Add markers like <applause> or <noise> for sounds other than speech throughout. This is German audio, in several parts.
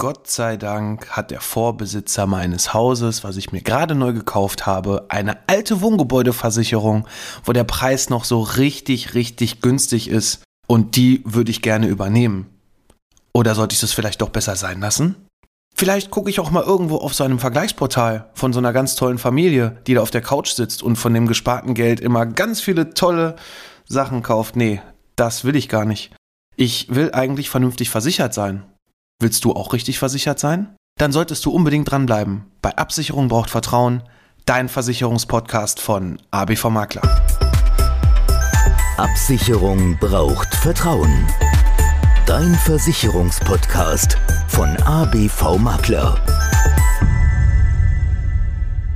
Gott sei Dank hat der Vorbesitzer meines Hauses, was ich mir gerade neu gekauft habe, eine alte Wohngebäudeversicherung, wo der Preis noch so richtig, richtig günstig ist. Und die würde ich gerne übernehmen. Oder sollte ich das vielleicht doch besser sein lassen? Vielleicht gucke ich auch mal irgendwo auf so einem Vergleichsportal von so einer ganz tollen Familie, die da auf der Couch sitzt und von dem gesparten Geld immer ganz viele tolle Sachen kauft. Nee, das will ich gar nicht. Ich will eigentlich vernünftig versichert sein. Willst du auch richtig versichert sein? Dann solltest du unbedingt dranbleiben. Bei Absicherung braucht Vertrauen. Dein Versicherungspodcast von ABV Makler. Absicherung braucht Vertrauen. Dein Versicherungspodcast von ABV Makler.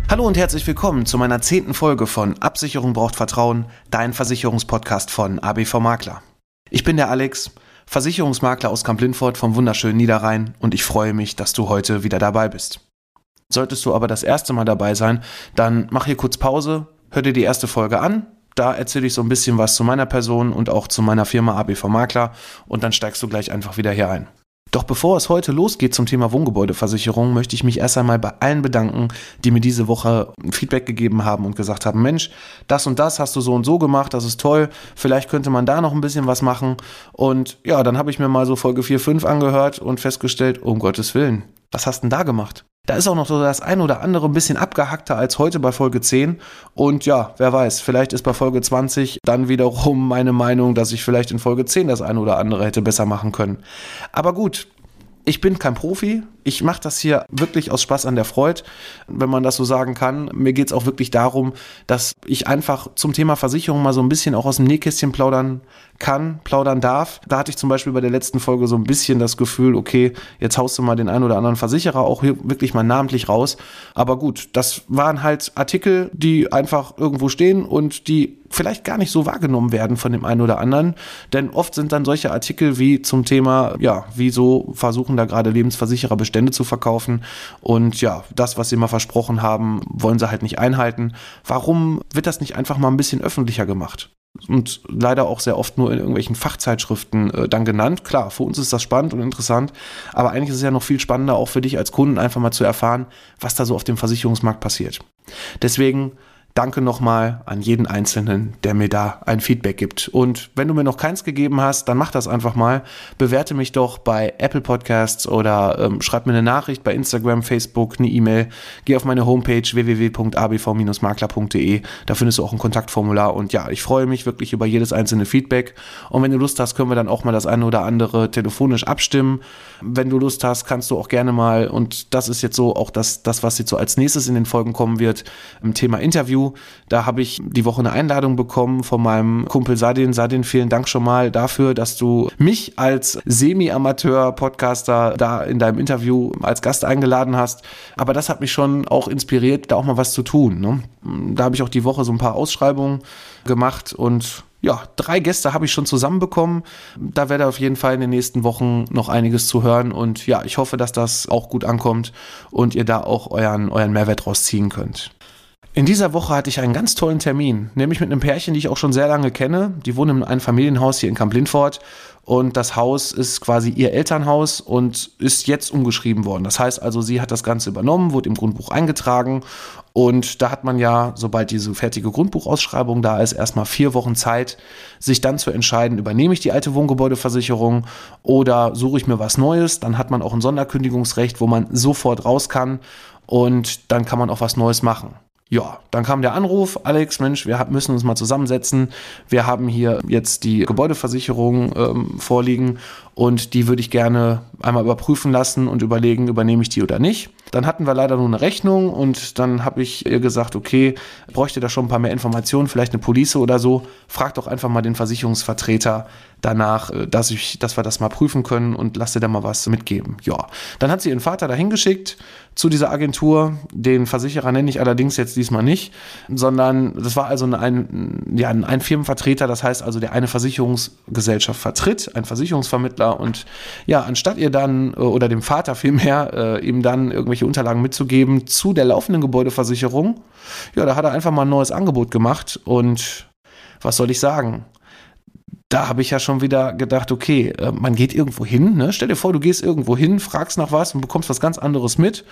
Hallo und herzlich willkommen zu meiner zehnten Folge von Absicherung braucht Vertrauen, dein Versicherungspodcast von ABV Makler. Ich bin der Alex, Versicherungsmakler aus Kamp-Lindfort vom wunderschönen Niederrhein und ich freue mich, dass du heute wieder dabei bist. Solltest du aber das erste Mal dabei sein, dann mach hier kurz Pause, hör dir die erste Folge an. Da erzähle ich so ein bisschen was zu meiner Person und auch zu meiner Firma ABV Makler und dann steigst du gleich einfach wieder hier ein. Doch bevor es heute losgeht zum Thema Wohngebäudeversicherung, möchte ich mich erst einmal bei allen bedanken, die mir diese Woche Feedback gegeben haben und gesagt haben, Mensch, das und das hast du so und so gemacht, das ist toll, vielleicht könnte man da noch ein bisschen was machen. Und ja, dann habe ich mir mal so Folge 4, 5 angehört und festgestellt, um Gottes Willen, was hast denn da gemacht? Da ist auch noch so das ein oder andere ein bisschen abgehackter als heute bei Folge 10. Und ja, wer weiß, vielleicht ist bei Folge 20 dann wiederum meine Meinung, dass ich vielleicht in Folge 10 das ein oder andere hätte besser machen können. Aber gut, ich bin kein Profi. Ich mache das hier wirklich aus Spaß an der Freude, wenn man das so sagen kann. Mir geht es auch wirklich darum, dass ich einfach zum Thema Versicherung mal so ein bisschen auch aus dem Nähkästchen plaudern kann, plaudern darf. Da hatte ich zum Beispiel bei der letzten Folge so ein bisschen das Gefühl, okay, jetzt haust du mal den einen oder anderen Versicherer auch hier wirklich mal namentlich raus. Aber gut, das waren halt Artikel, die einfach irgendwo stehen und die vielleicht gar nicht so wahrgenommen werden von dem einen oder anderen. Denn oft sind dann solche Artikel wie zum Thema, ja, wieso versuchen da gerade Lebensversicherer Bestände zu verkaufen und ja, das, was sie mal versprochen haben, wollen sie halt nicht einhalten. Warum wird das nicht einfach mal ein bisschen öffentlicher gemacht? und leider auch sehr oft nur in irgendwelchen Fachzeitschriften äh, dann genannt. Klar, für uns ist das spannend und interessant, aber eigentlich ist es ja noch viel spannender auch für dich als Kunden einfach mal zu erfahren, was da so auf dem Versicherungsmarkt passiert. Deswegen Danke nochmal an jeden Einzelnen, der mir da ein Feedback gibt. Und wenn du mir noch keins gegeben hast, dann mach das einfach mal. Bewerte mich doch bei Apple Podcasts oder ähm, schreib mir eine Nachricht bei Instagram, Facebook, eine E-Mail. Geh auf meine Homepage www.abv-makler.de. Da findest du auch ein Kontaktformular. Und ja, ich freue mich wirklich über jedes einzelne Feedback. Und wenn du Lust hast, können wir dann auch mal das eine oder andere telefonisch abstimmen. Wenn du Lust hast, kannst du auch gerne mal, und das ist jetzt so auch das, das was jetzt so als nächstes in den Folgen kommen wird, im Thema Interview da habe ich die Woche eine Einladung bekommen von meinem Kumpel Sadin. Sadin, vielen Dank schon mal dafür, dass du mich als Semi-Amateur-Podcaster da in deinem Interview als Gast eingeladen hast. Aber das hat mich schon auch inspiriert, da auch mal was zu tun. Ne? Da habe ich auch die Woche so ein paar Ausschreibungen gemacht und ja, drei Gäste habe ich schon zusammenbekommen. Da werde auf jeden Fall in den nächsten Wochen noch einiges zu hören. Und ja, ich hoffe, dass das auch gut ankommt und ihr da auch euren, euren Mehrwert rausziehen könnt. In dieser Woche hatte ich einen ganz tollen Termin, nämlich mit einem Pärchen, die ich auch schon sehr lange kenne. Die wohnen in einem Familienhaus hier in Kamp-Lindfort und das Haus ist quasi ihr Elternhaus und ist jetzt umgeschrieben worden. Das heißt also, sie hat das Ganze übernommen, wurde im Grundbuch eingetragen und da hat man ja, sobald diese fertige Grundbuchausschreibung da ist, erstmal vier Wochen Zeit, sich dann zu entscheiden, übernehme ich die alte Wohngebäudeversicherung oder suche ich mir was Neues. Dann hat man auch ein Sonderkündigungsrecht, wo man sofort raus kann und dann kann man auch was Neues machen. Ja, dann kam der Anruf, Alex, Mensch, wir müssen uns mal zusammensetzen. Wir haben hier jetzt die Gebäudeversicherung ähm, vorliegen und die würde ich gerne einmal überprüfen lassen und überlegen, übernehme ich die oder nicht. Dann hatten wir leider nur eine Rechnung und dann habe ich ihr gesagt, okay, bräuchte da schon ein paar mehr Informationen, vielleicht eine Police oder so. Frag doch einfach mal den Versicherungsvertreter danach, äh, dass, ich, dass wir das mal prüfen können und lass dir da mal was mitgeben. Ja, dann hat sie ihren Vater dahin geschickt zu dieser Agentur. Den Versicherer nenne ich allerdings jetzt diesmal nicht, sondern das war also ein, ja, ein Firmenvertreter, das heißt also, der eine Versicherungsgesellschaft vertritt, ein Versicherungsvermittler und ja, anstatt ihr dann äh, oder dem Vater vielmehr äh, ihm dann irgendwelche irgendwelche Unterlagen mitzugeben zu der laufenden Gebäudeversicherung. Ja, da hat er einfach mal ein neues Angebot gemacht und was soll ich sagen? da habe ich ja schon wieder gedacht, okay, äh, man geht irgendwo hin, ne? Stell dir vor, du gehst irgendwo hin, fragst nach was und bekommst was ganz anderes mit,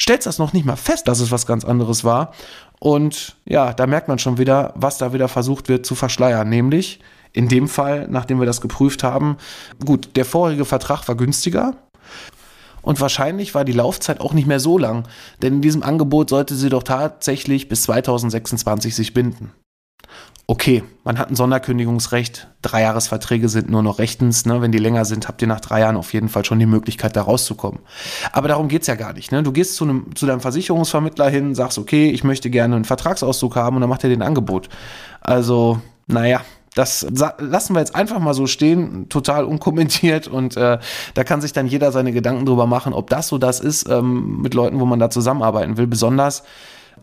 stellst das noch nicht mal fest, dass es was ganz anderes war. Und ja, da merkt man schon wieder, was da wieder versucht wird zu verschleiern, nämlich in dem Fall, nachdem wir das geprüft haben, gut, der vorherige Vertrag war günstiger, und wahrscheinlich war die Laufzeit auch nicht mehr so lang, denn in diesem Angebot sollte sie doch tatsächlich bis 2026 sich binden. Okay, man hat ein Sonderkündigungsrecht. Dreijahresverträge sind nur noch rechtens. Ne? Wenn die länger sind, habt ihr nach drei Jahren auf jeden Fall schon die Möglichkeit, da rauszukommen. Aber darum geht's ja gar nicht. Ne? Du gehst zu, einem, zu deinem Versicherungsvermittler hin, sagst, okay, ich möchte gerne einen Vertragsauszug haben und dann macht er den Angebot. Also, naja, das lassen wir jetzt einfach mal so stehen, total unkommentiert und äh, da kann sich dann jeder seine Gedanken drüber machen, ob das so das ist ähm, mit Leuten, wo man da zusammenarbeiten will. Besonders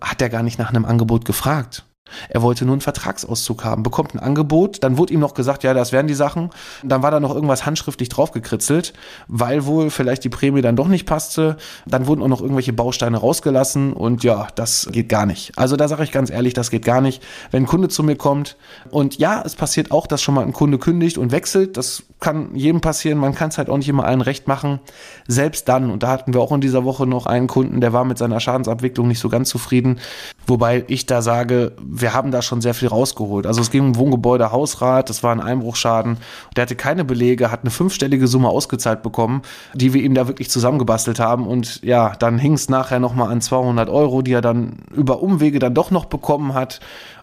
hat er gar nicht nach einem Angebot gefragt. Er wollte nur einen Vertragsauszug haben, bekommt ein Angebot, dann wurde ihm noch gesagt, ja, das wären die Sachen. Dann war da noch irgendwas handschriftlich draufgekritzelt, weil wohl vielleicht die Prämie dann doch nicht passte. Dann wurden auch noch irgendwelche Bausteine rausgelassen und ja, das geht gar nicht. Also da sage ich ganz ehrlich, das geht gar nicht. Wenn ein Kunde zu mir kommt und ja, es passiert auch, dass schon mal ein Kunde kündigt und wechselt, das kann jedem passieren, man kann es halt auch nicht immer allen recht machen. Selbst dann, und da hatten wir auch in dieser Woche noch einen Kunden, der war mit seiner Schadensabwicklung nicht so ganz zufrieden, wobei ich da sage, wir haben da schon sehr viel rausgeholt. Also es ging um Wohngebäude, Hausrat, das war ein Einbruchschaden. Der hatte keine Belege, hat eine fünfstellige Summe ausgezahlt bekommen, die wir ihm da wirklich zusammengebastelt haben. Und ja, dann hing es nachher nochmal an 200 Euro, die er dann über Umwege dann doch noch bekommen hat.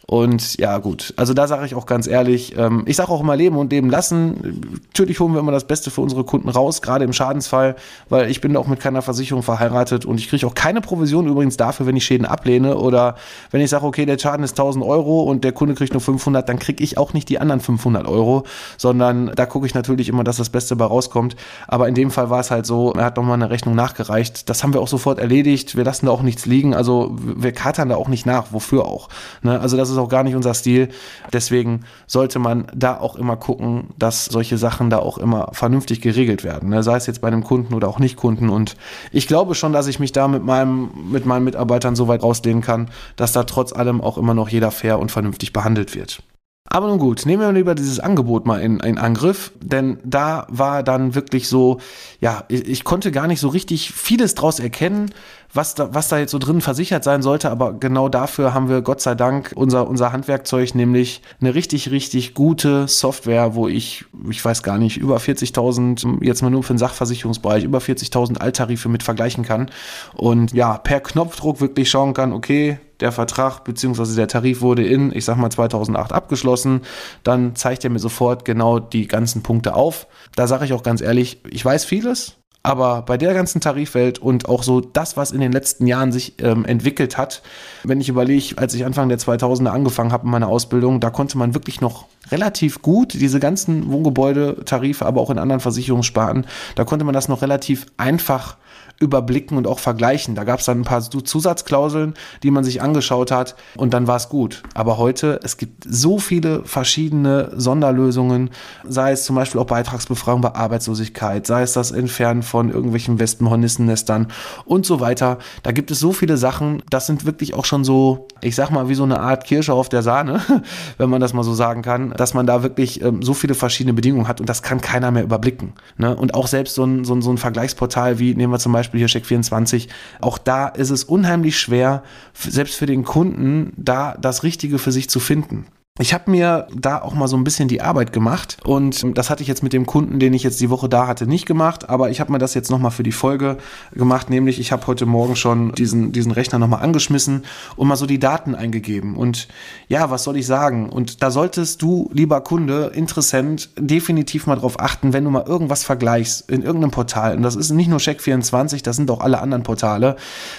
Und ja, gut. Also da sage ich auch ganz ehrlich, ähm, ich sage auch immer leben und leben lassen. Natürlich holen wir immer das Beste für unsere Kunden raus, gerade im Schadensfall, weil ich bin auch mit keiner Versicherung verheiratet und ich kriege auch keine Provision übrigens dafür, wenn ich Schäden ablehne oder wenn ich sage, okay, der Schaden ist 1000 Euro und der Kunde kriegt nur 500, dann kriege ich auch nicht die anderen 500 Euro, sondern da gucke ich natürlich immer, dass das Beste bei rauskommt. Aber in dem Fall war es halt so, er hat nochmal eine Rechnung nachgereicht. Das haben wir auch sofort erledigt. Wir lassen da auch nichts liegen. Also wir katern da auch nicht nach. Wofür auch? Ne? Also das ist ist auch gar nicht unser Stil. Deswegen sollte man da auch immer gucken, dass solche Sachen da auch immer vernünftig geregelt werden. Ne? Sei es jetzt bei einem Kunden oder auch nicht Kunden. Und ich glaube schon, dass ich mich da mit meinem, mit meinen Mitarbeitern so weit rauslehnen kann, dass da trotz allem auch immer noch jeder fair und vernünftig behandelt wird. Aber nun gut, nehmen wir lieber dieses Angebot mal in, in Angriff, denn da war dann wirklich so, ja, ich, ich, konnte gar nicht so richtig vieles draus erkennen, was da, was da jetzt so drin versichert sein sollte, aber genau dafür haben wir Gott sei Dank unser, unser Handwerkzeug, nämlich eine richtig, richtig gute Software, wo ich, ich weiß gar nicht, über 40.000, jetzt mal nur für den Sachversicherungsbereich, über 40.000 Alttarife mit vergleichen kann und ja, per Knopfdruck wirklich schauen kann, okay, der Vertrag bzw. der Tarif wurde in, ich sag mal 2008 abgeschlossen, dann zeigt er mir sofort genau die ganzen Punkte auf. Da sage ich auch ganz ehrlich, ich weiß vieles, aber bei der ganzen Tarifwelt und auch so das, was in den letzten Jahren sich ähm, entwickelt hat, wenn ich überlege, als ich Anfang der 2000er angefangen habe in meiner Ausbildung, da konnte man wirklich noch relativ gut diese ganzen Wohngebäude-Tarife, aber auch in anderen Versicherungssparten, da konnte man das noch relativ einfach überblicken und auch vergleichen. Da gab es dann ein paar Zusatzklauseln, die man sich angeschaut hat und dann war es gut. Aber heute, es gibt so viele verschiedene Sonderlösungen, sei es zum Beispiel auch Beitragsbefragung bei Arbeitslosigkeit, sei es das Entfernen von irgendwelchen Wespenhornissennestern und so weiter. Da gibt es so viele Sachen, das sind wirklich auch schon so, ich sag mal, wie so eine Art Kirsche auf der Sahne, <laughs> wenn man das mal so sagen kann, dass man da wirklich ähm, so viele verschiedene Bedingungen hat und das kann keiner mehr überblicken. Ne? Und auch selbst so ein, so, ein, so ein Vergleichsportal wie, nehmen wir zum Beispiel hier Check24, auch da ist es unheimlich schwer, selbst für den Kunden, da das Richtige für sich zu finden. Ich habe mir da auch mal so ein bisschen die Arbeit gemacht und das hatte ich jetzt mit dem Kunden, den ich jetzt die Woche da hatte, nicht gemacht, aber ich habe mir das jetzt nochmal für die Folge gemacht, nämlich ich habe heute Morgen schon diesen, diesen Rechner nochmal angeschmissen und mal so die Daten eingegeben und ja, was soll ich sagen? Und da solltest du, lieber Kunde, Interessent, definitiv mal drauf achten, wenn du mal irgendwas vergleichst in irgendeinem Portal und das ist nicht nur Check24, das sind auch alle anderen Portale,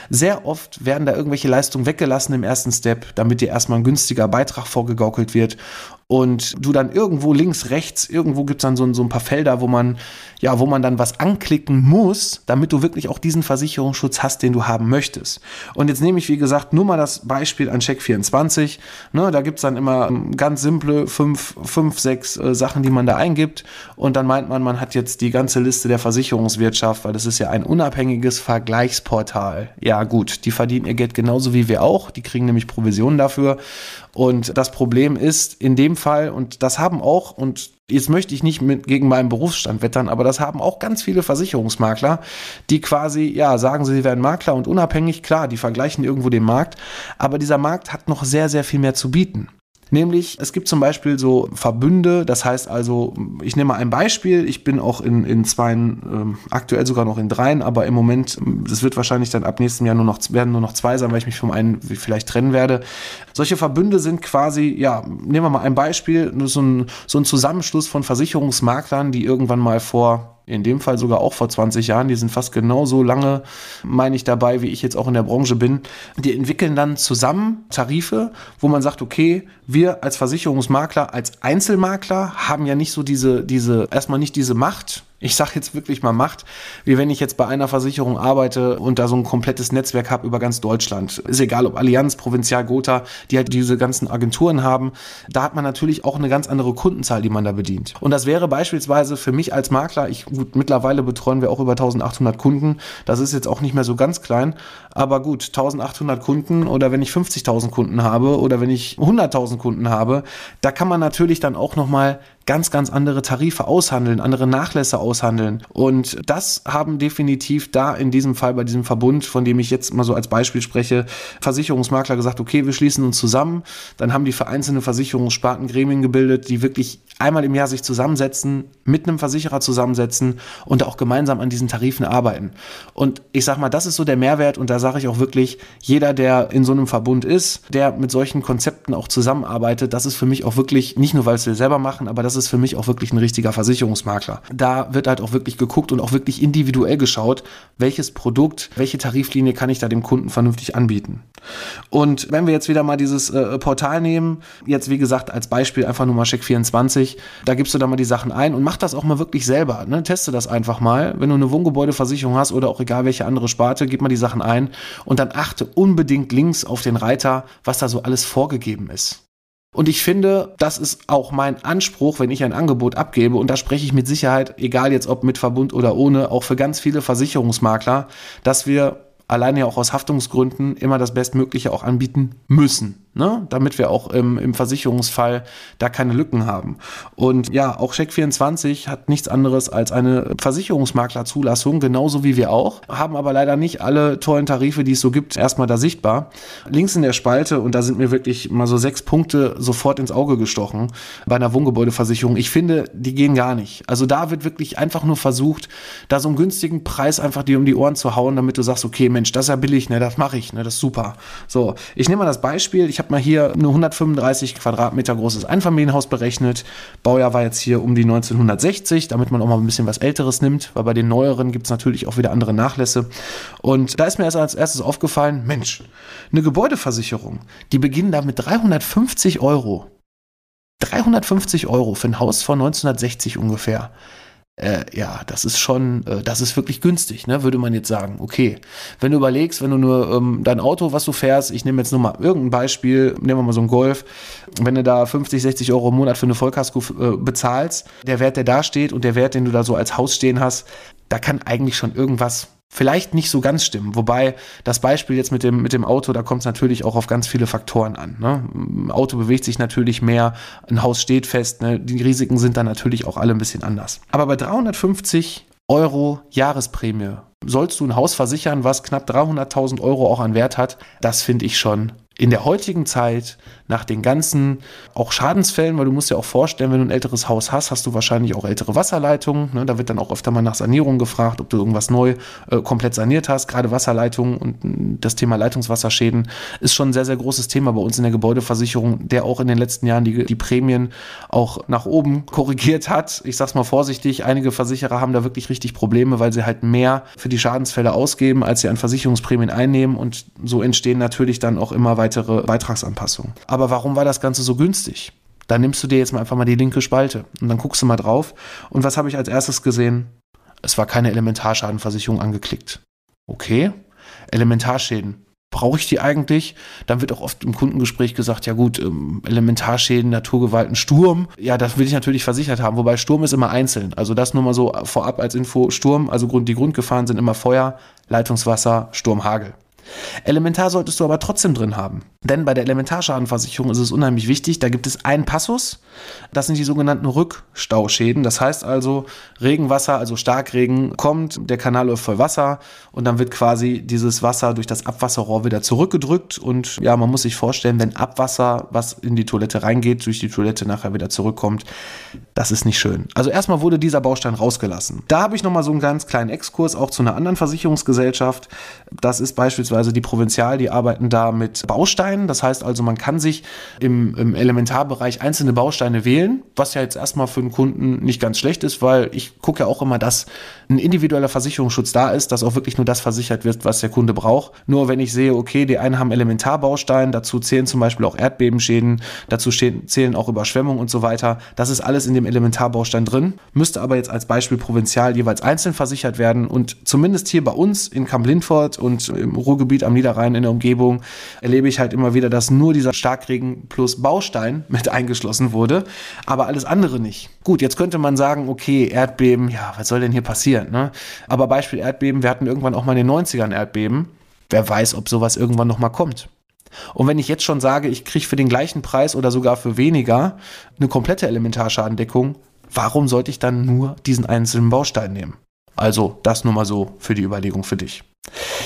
sehr oft werden da irgendwelche Leistungen weggelassen im ersten Step, damit dir erstmal ein günstiger Beitrag vorgegaukelt wird und du dann irgendwo links, rechts, irgendwo gibt es dann so, so ein paar Felder, wo man, ja, wo man dann was anklicken muss, damit du wirklich auch diesen Versicherungsschutz hast, den du haben möchtest. Und jetzt nehme ich, wie gesagt, nur mal das Beispiel an Check24. Ne, da gibt es dann immer ähm, ganz simple fünf, fünf sechs äh, Sachen, die man da eingibt. Und dann meint man, man hat jetzt die ganze Liste der Versicherungswirtschaft, weil das ist ja ein unabhängiges Vergleichsportal. Ja, gut, die verdienen ihr Geld genauso wie wir auch. Die kriegen nämlich Provisionen dafür. Und das Problem ist, in dem Fall, und das haben auch, und jetzt möchte ich nicht mit gegen meinen Berufsstand wettern, aber das haben auch ganz viele Versicherungsmakler, die quasi, ja, sagen sie, sie wären Makler und unabhängig, klar, die vergleichen irgendwo den Markt, aber dieser Markt hat noch sehr, sehr viel mehr zu bieten. Nämlich, es gibt zum Beispiel so Verbünde, das heißt also, ich nehme mal ein Beispiel, ich bin auch in, in zwei, ähm, aktuell sogar noch in dreien, aber im Moment, es wird wahrscheinlich dann ab nächstem Jahr nur noch, werden nur noch zwei sein, weil ich mich vom einen vielleicht trennen werde. Solche Verbünde sind quasi, ja, nehmen wir mal ein Beispiel, so ein, so ein Zusammenschluss von Versicherungsmaklern, die irgendwann mal vor in dem Fall sogar auch vor 20 Jahren, die sind fast genauso lange, meine ich, dabei, wie ich jetzt auch in der Branche bin. Die entwickeln dann zusammen Tarife, wo man sagt, okay, wir als Versicherungsmakler, als Einzelmakler haben ja nicht so diese, diese, erstmal nicht diese Macht, ich sage jetzt wirklich mal Macht, wie wenn ich jetzt bei einer Versicherung arbeite und da so ein komplettes Netzwerk habe über ganz Deutschland. Ist egal, ob Allianz, Provinzial, Gotha, die halt diese ganzen Agenturen haben. Da hat man natürlich auch eine ganz andere Kundenzahl, die man da bedient. Und das wäre beispielsweise für mich als Makler, ich, gut, mittlerweile betreuen wir auch über 1800 Kunden. Das ist jetzt auch nicht mehr so ganz klein. Aber gut, 1800 Kunden oder wenn ich 50.000 Kunden habe oder wenn ich 100.000 Kunden habe, da kann man natürlich dann auch nochmal ganz, ganz andere Tarife aushandeln, andere Nachlässe aushandeln. Und das haben definitiv da in diesem Fall bei diesem Verbund, von dem ich jetzt mal so als Beispiel spreche, Versicherungsmakler gesagt, okay, wir schließen uns zusammen. Dann haben die für einzelne Versicherungssparten Gremien gebildet, die wirklich einmal im Jahr sich zusammensetzen, mit einem Versicherer zusammensetzen und auch gemeinsam an diesen Tarifen arbeiten. Und ich sag mal, das ist so der Mehrwert und da sage ich auch wirklich, jeder, der in so einem Verbund ist, der mit solchen Konzepten auch zusammenarbeitet, das ist für mich auch wirklich, nicht nur weil es wir selber machen, aber das ist für mich auch wirklich ein richtiger Versicherungsmakler. Da wird halt auch wirklich geguckt und auch wirklich individuell geschaut, welches Produkt, welche Tariflinie kann ich da dem Kunden vernünftig anbieten. Und wenn wir jetzt wieder mal dieses äh, Portal nehmen, jetzt wie gesagt als Beispiel einfach nur mal Check24, da gibst du da mal die Sachen ein und mach das auch mal wirklich selber. Ne? Teste das einfach mal. Wenn du eine Wohngebäudeversicherung hast oder auch egal welche andere Sparte, gib mal die Sachen ein und dann achte unbedingt links auf den Reiter, was da so alles vorgegeben ist. Und ich finde, das ist auch mein Anspruch, wenn ich ein Angebot abgebe. Und da spreche ich mit Sicherheit, egal jetzt ob mit Verbund oder ohne, auch für ganz viele Versicherungsmakler, dass wir alleine ja auch aus Haftungsgründen immer das Bestmögliche auch anbieten müssen ne? damit wir auch im, im Versicherungsfall da keine Lücken haben. Und ja, auch Check24 hat nichts anderes als eine Versicherungsmaklerzulassung, genauso wie wir auch, haben aber leider nicht alle tollen Tarife, die es so gibt, erstmal da sichtbar. Links in der Spalte, und da sind mir wirklich mal so sechs Punkte sofort ins Auge gestochen bei einer Wohngebäudeversicherung. Ich finde, die gehen gar nicht. Also da wird wirklich einfach nur versucht, da so einen günstigen Preis einfach dir um die Ohren zu hauen, damit du sagst, okay, Mensch, das ist ja billig, ne, das mache ich, ne, das ist super. So, ich nehme mal das Beispiel, ich habe habe mal hier eine 135 Quadratmeter großes Einfamilienhaus berechnet. Baujahr war jetzt hier um die 1960, damit man auch mal ein bisschen was Älteres nimmt, weil bei den neueren gibt es natürlich auch wieder andere Nachlässe. Und da ist mir erst als erstes aufgefallen, Mensch, eine Gebäudeversicherung, die beginnen da mit 350 Euro. 350 Euro für ein Haus von 1960 ungefähr äh, ja, das ist schon, äh, das ist wirklich günstig, ne, würde man jetzt sagen. Okay, wenn du überlegst, wenn du nur ähm, dein Auto, was du fährst, ich nehme jetzt nur mal irgendein Beispiel, nehmen wir mal so einen Golf, wenn du da 50, 60 Euro im Monat für eine Vollkasko äh, bezahlst, der Wert, der da steht und der Wert, den du da so als Haus stehen hast, da kann eigentlich schon irgendwas vielleicht nicht so ganz stimmen. Wobei das Beispiel jetzt mit dem, mit dem Auto, da kommt es natürlich auch auf ganz viele Faktoren an. Ne? Ein Auto bewegt sich natürlich mehr, ein Haus steht fest, ne? die Risiken sind dann natürlich auch alle ein bisschen anders. Aber bei 350 Euro Jahresprämie sollst du ein Haus versichern, was knapp 300.000 Euro auch an Wert hat. Das finde ich schon in der heutigen Zeit, nach den ganzen auch Schadensfällen, weil du musst ja auch vorstellen, wenn du ein älteres Haus hast, hast du wahrscheinlich auch ältere Wasserleitungen. Ne? Da wird dann auch öfter mal nach Sanierung gefragt, ob du irgendwas neu äh, komplett saniert hast. Gerade Wasserleitungen und mm, das Thema Leitungswasserschäden ist schon ein sehr, sehr großes Thema bei uns in der Gebäudeversicherung, der auch in den letzten Jahren die, die Prämien auch nach oben <laughs> korrigiert hat. Ich sag's mal vorsichtig, einige Versicherer haben da wirklich richtig Probleme, weil sie halt mehr für die Schadensfälle ausgeben, als sie an Versicherungsprämien einnehmen und so entstehen natürlich dann auch immer weiter weitere Beitragsanpassungen. Aber warum war das Ganze so günstig? Dann nimmst du dir jetzt mal einfach mal die linke Spalte und dann guckst du mal drauf. Und was habe ich als erstes gesehen? Es war keine Elementarschadenversicherung angeklickt. Okay, Elementarschäden. Brauche ich die eigentlich? Dann wird auch oft im Kundengespräch gesagt, ja gut, ähm, Elementarschäden, Naturgewalten, Sturm. Ja, das will ich natürlich versichert haben. Wobei Sturm ist immer einzeln. Also das nur mal so vorab als Info. Sturm, also die Grundgefahren sind immer Feuer, Leitungswasser, Sturm, Hagel. Elementar solltest du aber trotzdem drin haben. Denn bei der Elementarschadenversicherung ist es unheimlich wichtig, da gibt es einen Passus, das sind die sogenannten Rückstauschäden. Das heißt also, Regenwasser, also Starkregen kommt, der Kanal läuft voll Wasser und dann wird quasi dieses Wasser durch das Abwasserrohr wieder zurückgedrückt und ja, man muss sich vorstellen, wenn Abwasser, was in die Toilette reingeht, durch die Toilette nachher wieder zurückkommt, das ist nicht schön. Also erstmal wurde dieser Baustein rausgelassen. Da habe ich nochmal so einen ganz kleinen Exkurs auch zu einer anderen Versicherungsgesellschaft. Das ist beispielsweise die Provinzial, die arbeiten da mit Bausteinen. Das heißt also, man kann sich im, im Elementarbereich einzelne Bausteine wählen, was ja jetzt erstmal für den Kunden nicht ganz schlecht ist, weil ich gucke ja auch immer, dass ein individueller Versicherungsschutz da ist, dass auch wirklich nur das versichert wird, was der Kunde braucht. Nur wenn ich sehe, okay, die einen haben Elementarbaustein, dazu zählen zum Beispiel auch Erdbebenschäden, dazu zählen auch Überschwemmungen und so weiter. Das ist alles in dem Elementarbaustein drin, müsste aber jetzt als Beispiel provinzial jeweils einzeln versichert werden und zumindest hier bei uns in Kamp-Lindfort und im Ruhrgebiet am Niederrhein in der Umgebung erlebe ich halt immer wieder, dass nur dieser Starkregen plus Baustein <laughs> mit eingeschlossen wurde, aber alles andere nicht. Gut, jetzt könnte man sagen, okay, Erdbeben, ja, was soll denn hier passieren? Ne? Aber Beispiel Erdbeben, wir hatten irgendwann auch mal in den 90ern Erdbeben. Wer weiß, ob sowas irgendwann nochmal kommt. Und wenn ich jetzt schon sage, ich kriege für den gleichen Preis oder sogar für weniger eine komplette Elementarschadendeckung, warum sollte ich dann nur diesen einzelnen Baustein nehmen? Also das nur mal so für die Überlegung für dich.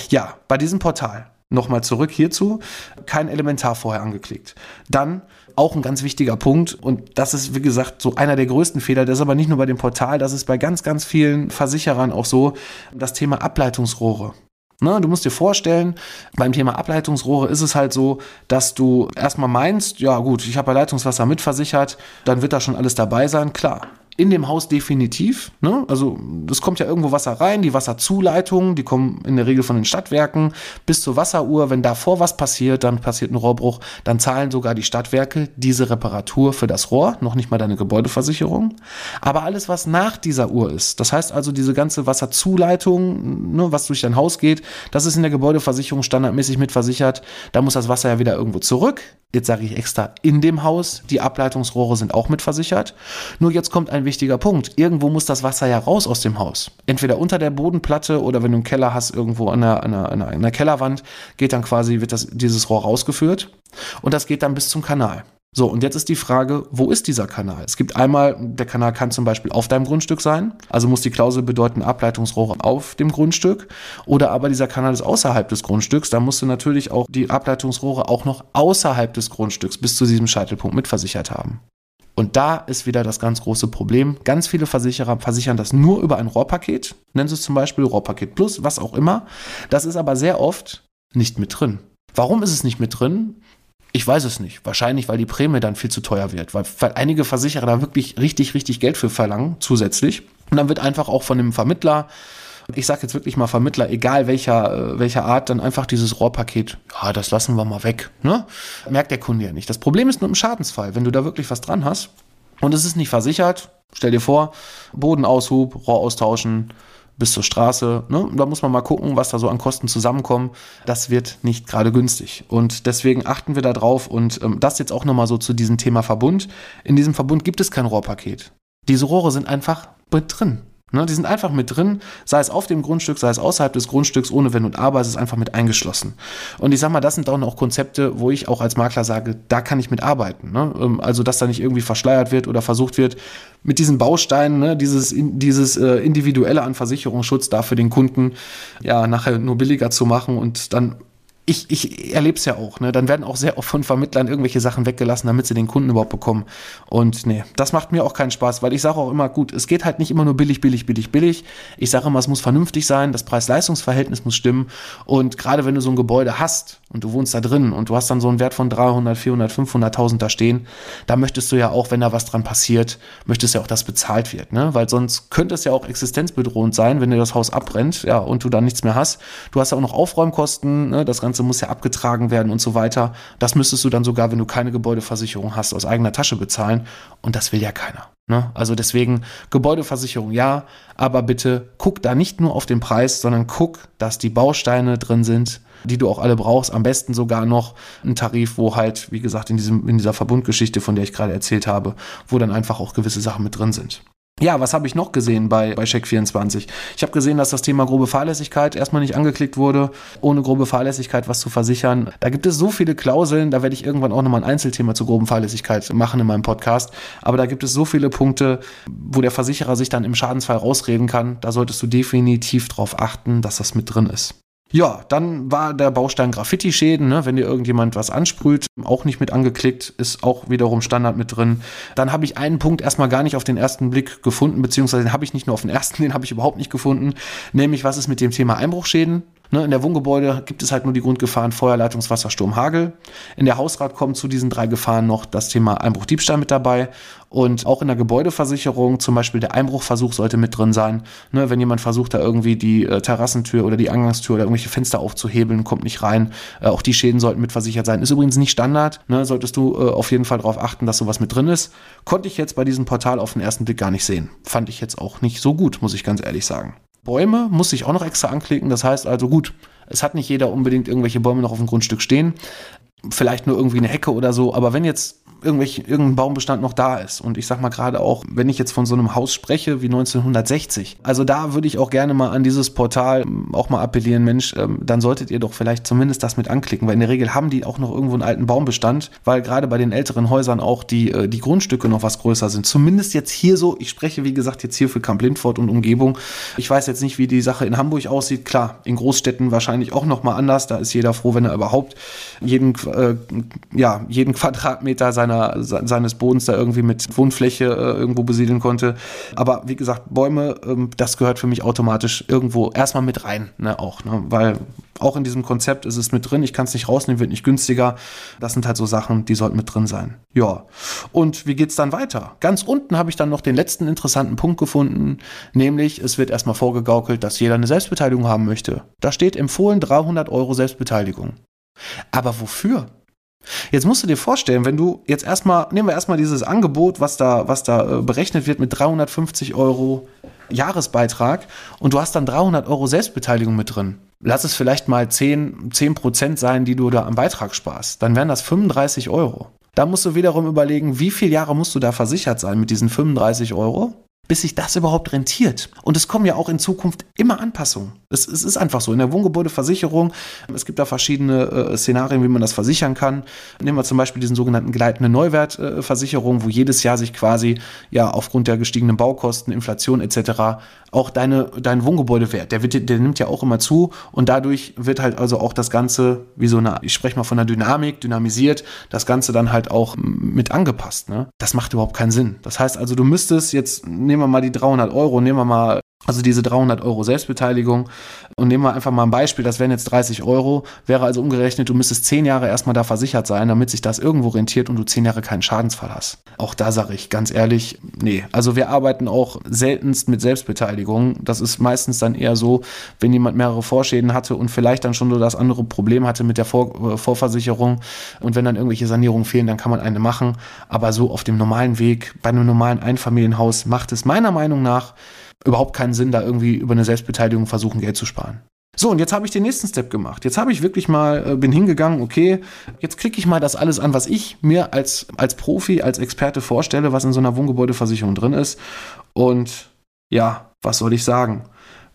Ja, bei diesem Portal nochmal zurück hierzu, kein Elementar vorher angeklickt. Dann auch ein ganz wichtiger Punkt und das ist, wie gesagt, so einer der größten Fehler. Das ist aber nicht nur bei dem Portal, das ist bei ganz, ganz vielen Versicherern auch so, das Thema Ableitungsrohre. Ne, du musst dir vorstellen, beim Thema Ableitungsrohre ist es halt so, dass du erstmal meinst, ja gut, ich habe Leitungswasser mitversichert, dann wird da schon alles dabei sein. Klar, in dem Haus definitiv. Ne? Also es kommt ja irgendwo Wasser rein, die Wasserzuleitungen, die kommen in der Regel von den Stadtwerken bis zur Wasseruhr. Wenn davor was passiert, dann passiert ein Rohrbruch, dann zahlen sogar die Stadtwerke diese Reparatur für das Rohr, noch nicht mal deine Gebäudeversicherung. Aber alles, was nach dieser Uhr ist, das heißt also diese ganze Wasserzuleitung, ne, was durch dein Haus geht, das ist in der Gebäudeversicherung standardmäßig mitversichert. Da muss das Wasser ja wieder irgendwo zurück. Jetzt sage ich extra in dem Haus. Die Ableitungsrohre sind auch mitversichert. Nur jetzt kommt ein wichtiger Punkt. Irgendwo muss das Wasser ja raus aus dem Haus. Entweder unter der Bodenplatte oder wenn du einen Keller hast, irgendwo an der, an der, an der Kellerwand, geht dann quasi, wird das, dieses Rohr rausgeführt und das geht dann bis zum Kanal. So, und jetzt ist die Frage, wo ist dieser Kanal? Es gibt einmal, der Kanal kann zum Beispiel auf deinem Grundstück sein, also muss die Klausel bedeuten Ableitungsrohre auf dem Grundstück, oder aber dieser Kanal ist außerhalb des Grundstücks, da musst du natürlich auch die Ableitungsrohre auch noch außerhalb des Grundstücks bis zu diesem Scheitelpunkt mitversichert haben. Und da ist wieder das ganz große Problem. Ganz viele Versicherer versichern das nur über ein Rohrpaket, nennen sie es zum Beispiel Rohrpaket Plus, was auch immer. Das ist aber sehr oft nicht mit drin. Warum ist es nicht mit drin? Ich weiß es nicht. Wahrscheinlich, weil die Prämie dann viel zu teuer wird, weil, weil einige Versicherer da wirklich richtig, richtig Geld für verlangen, zusätzlich. Und dann wird einfach auch von dem Vermittler ich sage jetzt wirklich mal Vermittler, egal welcher, äh, welcher Art, dann einfach dieses Rohrpaket, ja, das lassen wir mal weg. Ne? Merkt der Kunde ja nicht. Das Problem ist nur im Schadensfall, wenn du da wirklich was dran hast und es ist nicht versichert, stell dir vor, Bodenaushub, Rohr austauschen, bis zur Straße. Ne? Da muss man mal gucken, was da so an Kosten zusammenkommen. Das wird nicht gerade günstig. Und deswegen achten wir da drauf. Und ähm, das jetzt auch nochmal so zu diesem Thema Verbund. In diesem Verbund gibt es kein Rohrpaket. Diese Rohre sind einfach mit drin. Ne, die sind einfach mit drin, sei es auf dem Grundstück, sei es außerhalb des Grundstücks, ohne Wenn und Aber, es ist einfach mit eingeschlossen. Und ich sag mal, das sind auch Konzepte, wo ich auch als Makler sage, da kann ich mit arbeiten. Ne? Ähm, also, dass da nicht irgendwie verschleiert wird oder versucht wird, mit diesen Bausteinen, ne, dieses, dieses äh, individuelle an Versicherungsschutz da für den Kunden ja nachher nur billiger zu machen und dann ich, ich erlebe es ja auch, ne? Dann werden auch sehr oft von Vermittlern irgendwelche Sachen weggelassen, damit sie den Kunden überhaupt bekommen. Und nee, das macht mir auch keinen Spaß, weil ich sage auch immer, gut, es geht halt nicht immer nur billig, billig, billig, billig. Ich sage immer, es muss vernünftig sein, das Preis-Leistungs-Verhältnis muss stimmen. Und gerade wenn du so ein Gebäude hast und du wohnst da drin und du hast dann so einen Wert von 300, 400, 500.000 da stehen, da möchtest du ja auch, wenn da was dran passiert, möchtest ja auch, dass bezahlt wird, ne? Weil sonst könnte es ja auch existenzbedrohend sein, wenn dir das Haus abbrennt, ja, und du dann nichts mehr hast. Du hast ja auch noch Aufräumkosten, ne? Das Ganze Ganze muss ja abgetragen werden und so weiter. Das müsstest du dann sogar, wenn du keine Gebäudeversicherung hast, aus eigener Tasche bezahlen. Und das will ja keiner. Ne? Also deswegen Gebäudeversicherung ja, aber bitte guck da nicht nur auf den Preis, sondern guck, dass die Bausteine drin sind, die du auch alle brauchst. Am besten sogar noch ein Tarif, wo halt, wie gesagt, in, diesem, in dieser Verbundgeschichte, von der ich gerade erzählt habe, wo dann einfach auch gewisse Sachen mit drin sind. Ja, was habe ich noch gesehen bei, bei Check24? Ich habe gesehen, dass das Thema grobe Fahrlässigkeit erstmal nicht angeklickt wurde, ohne grobe Fahrlässigkeit was zu versichern. Da gibt es so viele Klauseln, da werde ich irgendwann auch nochmal ein Einzelthema zur groben Fahrlässigkeit machen in meinem Podcast. Aber da gibt es so viele Punkte, wo der Versicherer sich dann im Schadensfall rausreden kann. Da solltest du definitiv darauf achten, dass das mit drin ist. Ja, dann war der Baustein Graffiti-Schäden, ne? wenn dir irgendjemand was ansprüht, auch nicht mit angeklickt, ist auch wiederum Standard mit drin. Dann habe ich einen Punkt erstmal gar nicht auf den ersten Blick gefunden, beziehungsweise den habe ich nicht nur auf den ersten, <laughs> den habe ich überhaupt nicht gefunden, nämlich was ist mit dem Thema Einbruchschäden? Ne, in der Wohngebäude gibt es halt nur die Grundgefahren Feuer, Sturm, Hagel. In der Hausrat kommt zu diesen drei Gefahren noch das Thema Einbruch, Diebstahl mit dabei. Und auch in der Gebäudeversicherung, zum Beispiel der Einbruchversuch sollte mit drin sein. Ne, wenn jemand versucht, da irgendwie die äh, Terrassentür oder die Eingangstür oder irgendwelche Fenster aufzuhebeln, kommt nicht rein. Äh, auch die Schäden sollten mit versichert sein. Ist übrigens nicht Standard. Ne, solltest du äh, auf jeden Fall darauf achten, dass sowas mit drin ist. Konnte ich jetzt bei diesem Portal auf den ersten Blick gar nicht sehen. Fand ich jetzt auch nicht so gut, muss ich ganz ehrlich sagen. Bäume muss ich auch noch extra anklicken. Das heißt also gut, es hat nicht jeder unbedingt irgendwelche Bäume noch auf dem Grundstück stehen. Vielleicht nur irgendwie eine Hecke oder so. Aber wenn jetzt irgendwelche, irgendein Baumbestand noch da ist. Und ich sag mal gerade auch, wenn ich jetzt von so einem Haus spreche wie 1960, also da würde ich auch gerne mal an dieses Portal auch mal appellieren, Mensch, ähm, dann solltet ihr doch vielleicht zumindest das mit anklicken, weil in der Regel haben die auch noch irgendwo einen alten Baumbestand, weil gerade bei den älteren Häusern auch die, äh, die Grundstücke noch was größer sind. Zumindest jetzt hier so, ich spreche wie gesagt jetzt hier für Kamp Lindfort und Umgebung. Ich weiß jetzt nicht, wie die Sache in Hamburg aussieht. Klar, in Großstädten wahrscheinlich auch noch mal anders. Da ist jeder froh, wenn er überhaupt jeden, äh, ja, jeden Quadratmeter seiner seiner, seines Bodens da irgendwie mit Wohnfläche äh, irgendwo besiedeln konnte. Aber wie gesagt, Bäume, ähm, das gehört für mich automatisch irgendwo erstmal mit rein, ne, auch, ne, weil auch in diesem Konzept ist es mit drin. Ich kann es nicht rausnehmen, wird nicht günstiger. Das sind halt so Sachen, die sollten mit drin sein. Ja. Und wie geht's dann weiter? Ganz unten habe ich dann noch den letzten interessanten Punkt gefunden, nämlich es wird erstmal vorgegaukelt, dass jeder eine Selbstbeteiligung haben möchte. Da steht empfohlen 300 Euro Selbstbeteiligung. Aber wofür? Jetzt musst du dir vorstellen, wenn du jetzt erstmal, nehmen wir erstmal dieses Angebot, was da, was da äh, berechnet wird mit 350 Euro Jahresbeitrag und du hast dann 300 Euro Selbstbeteiligung mit drin. Lass es vielleicht mal 10, 10 Prozent sein, die du da am Beitrag sparst. Dann wären das 35 Euro. Da musst du wiederum überlegen, wie viele Jahre musst du da versichert sein mit diesen 35 Euro? Bis sich das überhaupt rentiert. Und es kommen ja auch in Zukunft immer Anpassungen. Es, es ist einfach so. In der Wohngebäudeversicherung, es gibt da verschiedene äh, Szenarien, wie man das versichern kann. Nehmen wir zum Beispiel diesen sogenannten gleitende Neuwertversicherung, äh, wo jedes Jahr sich quasi ja aufgrund der gestiegenen Baukosten, Inflation etc. auch deine, dein Wohngebäudewert, der, wird, der nimmt ja auch immer zu und dadurch wird halt also auch das Ganze, wie so eine, ich spreche mal von der Dynamik, dynamisiert, das Ganze dann halt auch mit angepasst. Ne? Das macht überhaupt keinen Sinn. Das heißt also, du müsstest jetzt, nehmen wir mal die 300 Euro, nehmen wir mal also diese 300 Euro Selbstbeteiligung und nehmen wir einfach mal ein Beispiel, das wären jetzt 30 Euro, wäre also umgerechnet, du müsstest 10 Jahre erstmal da versichert sein, damit sich das irgendwo rentiert und du 10 Jahre keinen Schadensfall hast. Auch da sage ich ganz ehrlich, nee. Also wir arbeiten auch seltenst mit Selbstbeteiligung. Das ist meistens dann eher so, wenn jemand mehrere Vorschäden hatte und vielleicht dann schon nur das andere Problem hatte mit der Vor äh, Vorversicherung und wenn dann irgendwelche Sanierungen fehlen, dann kann man eine machen. Aber so auf dem normalen Weg, bei einem normalen Einfamilienhaus macht es meiner Meinung nach überhaupt keinen Sinn, da irgendwie über eine Selbstbeteiligung versuchen, Geld zu sparen. So, und jetzt habe ich den nächsten Step gemacht. Jetzt habe ich wirklich mal, äh, bin hingegangen, okay, jetzt klicke ich mal das alles an, was ich mir als, als Profi, als Experte vorstelle, was in so einer Wohngebäudeversicherung drin ist. Und ja, was soll ich sagen?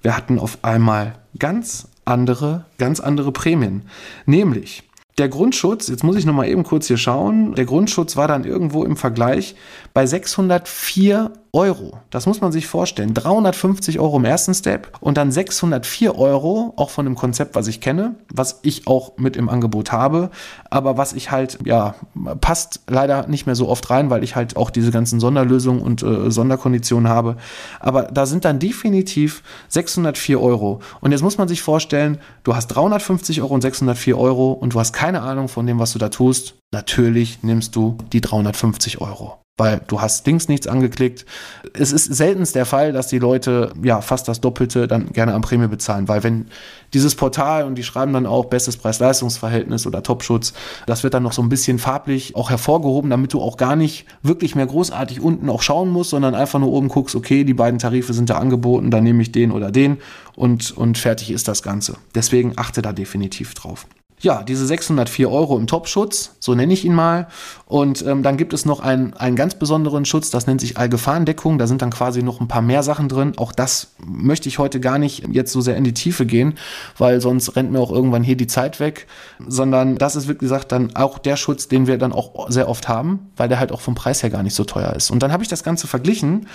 Wir hatten auf einmal ganz andere, ganz andere Prämien. Nämlich, der Grundschutz, jetzt muss ich noch mal eben kurz hier schauen, der Grundschutz war dann irgendwo im Vergleich bei 604 Euro. Das muss man sich vorstellen. 350 Euro im ersten Step und dann 604 Euro, auch von dem Konzept, was ich kenne, was ich auch mit im Angebot habe, aber was ich halt, ja, passt leider nicht mehr so oft rein, weil ich halt auch diese ganzen Sonderlösungen und äh, Sonderkonditionen habe. Aber da sind dann definitiv 604 Euro. Und jetzt muss man sich vorstellen, du hast 350 Euro und 604 Euro und du hast keine Ahnung von dem, was du da tust. Natürlich nimmst du die 350 Euro weil du hast links nichts angeklickt. Es ist seltenst der Fall, dass die Leute ja fast das Doppelte dann gerne an Prämie bezahlen, weil wenn dieses Portal und die schreiben dann auch bestes Preis-Leistungs-Verhältnis oder Topschutz, das wird dann noch so ein bisschen farblich auch hervorgehoben, damit du auch gar nicht wirklich mehr großartig unten auch schauen musst, sondern einfach nur oben guckst, okay, die beiden Tarife sind da angeboten, dann nehme ich den oder den und, und fertig ist das Ganze. Deswegen achte da definitiv drauf. Ja, diese 604 Euro im Topschutz, so nenne ich ihn mal. Und ähm, dann gibt es noch einen, einen ganz besonderen Schutz, das nennt sich Allgefahrendeckung. Da sind dann quasi noch ein paar mehr Sachen drin. Auch das möchte ich heute gar nicht jetzt so sehr in die Tiefe gehen, weil sonst rennt mir auch irgendwann hier die Zeit weg. Sondern das ist, wie gesagt, dann auch der Schutz, den wir dann auch sehr oft haben, weil der halt auch vom Preis her gar nicht so teuer ist. Und dann habe ich das Ganze verglichen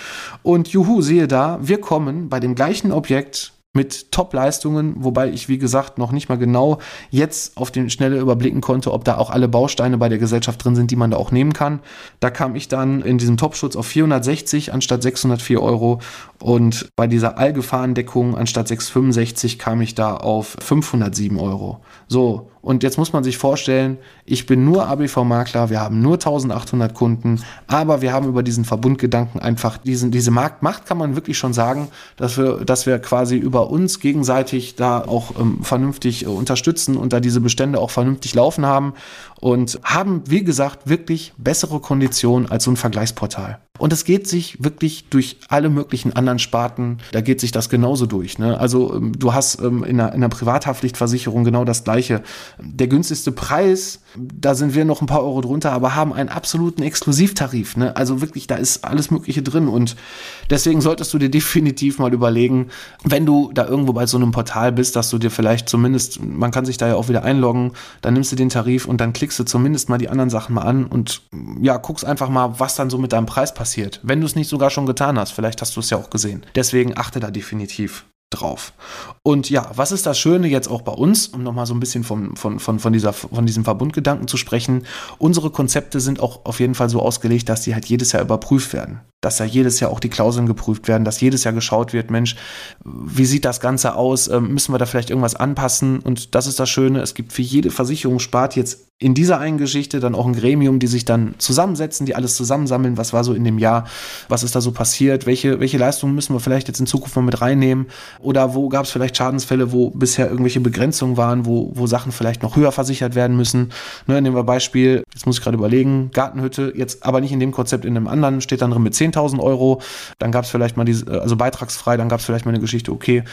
und juhu, sehe da, wir kommen bei dem gleichen Objekt mit Top-Leistungen, wobei ich, wie gesagt, noch nicht mal genau jetzt auf den Schnelle überblicken konnte, ob da auch alle Bausteine bei der Gesellschaft drin sind, die man da auch nehmen kann. Da kam ich dann in diesem Top-Schutz auf 460 anstatt 604 Euro und bei dieser Allgefahrendeckung anstatt 665 kam ich da auf 507 Euro. So, und jetzt muss man sich vorstellen, ich bin nur ABV-Makler, wir haben nur 1800 Kunden, aber wir haben über diesen Verbundgedanken einfach diesen, diese Marktmacht, kann man wirklich schon sagen, dass wir, dass wir quasi über uns gegenseitig da auch ähm, vernünftig äh, unterstützen und da diese Bestände auch vernünftig laufen haben und haben, wie gesagt, wirklich bessere Konditionen als so ein Vergleichsportal. Und es geht sich wirklich durch alle möglichen anderen Sparten, da geht sich das genauso durch. Ne? Also ähm, du hast ähm, in, einer, in einer Privathaftpflichtversicherung genau das gleiche. Der günstigste Preis, da sind wir noch ein paar Euro drunter, aber haben einen absoluten Exklusivtarif. Ne? Also wirklich, da ist alles Mögliche drin. Und deswegen solltest du dir <laughs> definitiv mal überlegen, wenn du da irgendwo bei so einem Portal bist, dass du dir vielleicht zumindest, man kann sich da ja auch wieder einloggen, dann nimmst du den Tarif und dann klickst du zumindest mal die anderen Sachen mal an und ja, guckst einfach mal, was dann so mit deinem Preis passiert. Wenn du es nicht sogar schon getan hast, vielleicht hast du es ja auch gesehen. Deswegen achte da definitiv drauf. Und ja, was ist das Schöne jetzt auch bei uns, um nochmal so ein bisschen von, von, von, von, dieser, von diesem Verbundgedanken zu sprechen? Unsere Konzepte sind auch auf jeden Fall so ausgelegt, dass die halt jedes Jahr überprüft werden. Dass ja jedes Jahr auch die Klauseln geprüft werden, dass jedes Jahr geschaut wird, Mensch, wie sieht das Ganze aus? Ähm, müssen wir da vielleicht irgendwas anpassen? Und das ist das Schöne, es gibt für jede Versicherungsspart jetzt in dieser einen Geschichte dann auch ein Gremium, die sich dann zusammensetzen, die alles zusammensammeln, was war so in dem Jahr, was ist da so passiert, welche, welche Leistungen müssen wir vielleicht jetzt in Zukunft mal mit reinnehmen oder wo gab es vielleicht Schadensfälle, wo bisher irgendwelche Begrenzungen waren, wo, wo Sachen vielleicht noch höher versichert werden müssen. Ne, nehmen wir Beispiel, jetzt muss ich gerade überlegen, Gartenhütte, jetzt aber nicht in dem Konzept, in einem anderen, steht dann drin mit 10.000 Euro, dann gab es vielleicht mal diese, also beitragsfrei, dann gab es vielleicht mal eine Geschichte, okay,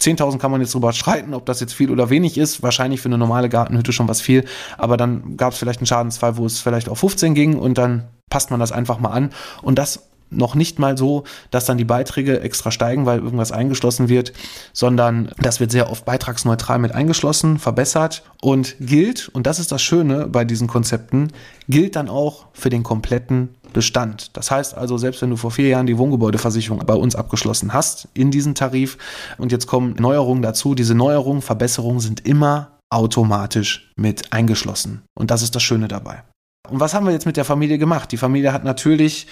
10.000 kann man jetzt drüber streiten, ob das jetzt viel oder wenig ist. Wahrscheinlich für eine normale Gartenhütte schon was viel. Aber dann gab es vielleicht einen Schadensfall, wo es vielleicht auf 15 ging und dann passt man das einfach mal an. Und das noch nicht mal so, dass dann die Beiträge extra steigen, weil irgendwas eingeschlossen wird, sondern das wird sehr oft beitragsneutral mit eingeschlossen, verbessert und gilt, und das ist das Schöne bei diesen Konzepten, gilt dann auch für den kompletten Bestand. Das heißt also, selbst wenn du vor vier Jahren die Wohngebäudeversicherung bei uns abgeschlossen hast in diesen Tarif und jetzt kommen Neuerungen dazu, diese Neuerungen, Verbesserungen sind immer automatisch mit eingeschlossen. Und das ist das Schöne dabei. Und was haben wir jetzt mit der Familie gemacht? Die Familie hat natürlich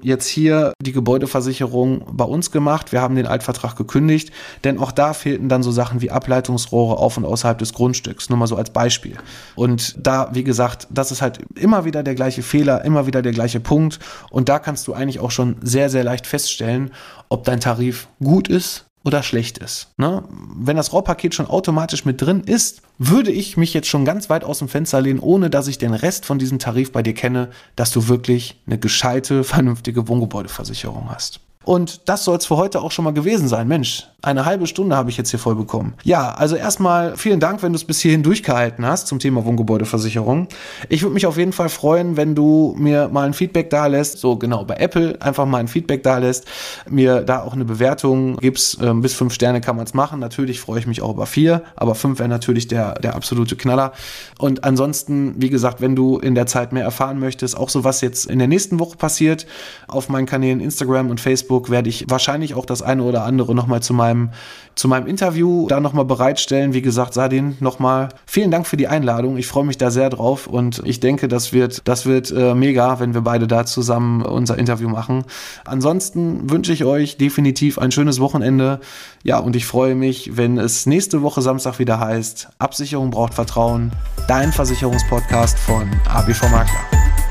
jetzt hier die Gebäudeversicherung bei uns gemacht. Wir haben den Altvertrag gekündigt, denn auch da fehlten dann so Sachen wie Ableitungsrohre auf und außerhalb des Grundstücks. Nur mal so als Beispiel. Und da, wie gesagt, das ist halt immer wieder der gleiche Fehler, immer wieder der gleiche Punkt. Und da kannst du eigentlich auch schon sehr, sehr leicht feststellen, ob dein Tarif gut ist oder schlecht ist. Ne? Wenn das RAW-Paket schon automatisch mit drin ist, würde ich mich jetzt schon ganz weit aus dem Fenster lehnen, ohne dass ich den Rest von diesem Tarif bei dir kenne, dass du wirklich eine gescheite, <laughs> vernünftige Wohngebäudeversicherung hast. Und das soll es für heute auch schon mal gewesen sein. Mensch, eine halbe Stunde habe ich jetzt hier voll bekommen. Ja, also erstmal vielen Dank, wenn du es bis hierhin durchgehalten hast zum Thema Wohngebäudeversicherung. Ich würde mich auf jeden Fall freuen, wenn du mir mal ein Feedback da lässt. So genau, bei Apple einfach mal ein Feedback da lässt. Mir da auch eine Bewertung gibst. Ähm, bis fünf Sterne kann man es machen. Natürlich freue ich mich auch über vier, aber fünf wäre natürlich der, der absolute Knaller. Und ansonsten, wie gesagt, wenn du in der Zeit mehr erfahren möchtest, auch so was jetzt in der nächsten Woche passiert, auf meinen Kanälen Instagram und Facebook werde ich wahrscheinlich auch das eine oder andere nochmal zu meinem meinem, zu meinem Interview da nochmal bereitstellen. Wie gesagt, Sadin, nochmal vielen Dank für die Einladung. Ich freue mich da sehr drauf und ich denke, das wird, das wird äh, mega, wenn wir beide da zusammen unser Interview machen. Ansonsten wünsche ich euch definitiv ein schönes Wochenende. Ja, und ich freue mich, wenn es nächste Woche Samstag wieder heißt, Absicherung braucht Vertrauen, dein Versicherungspodcast von ABV Makler.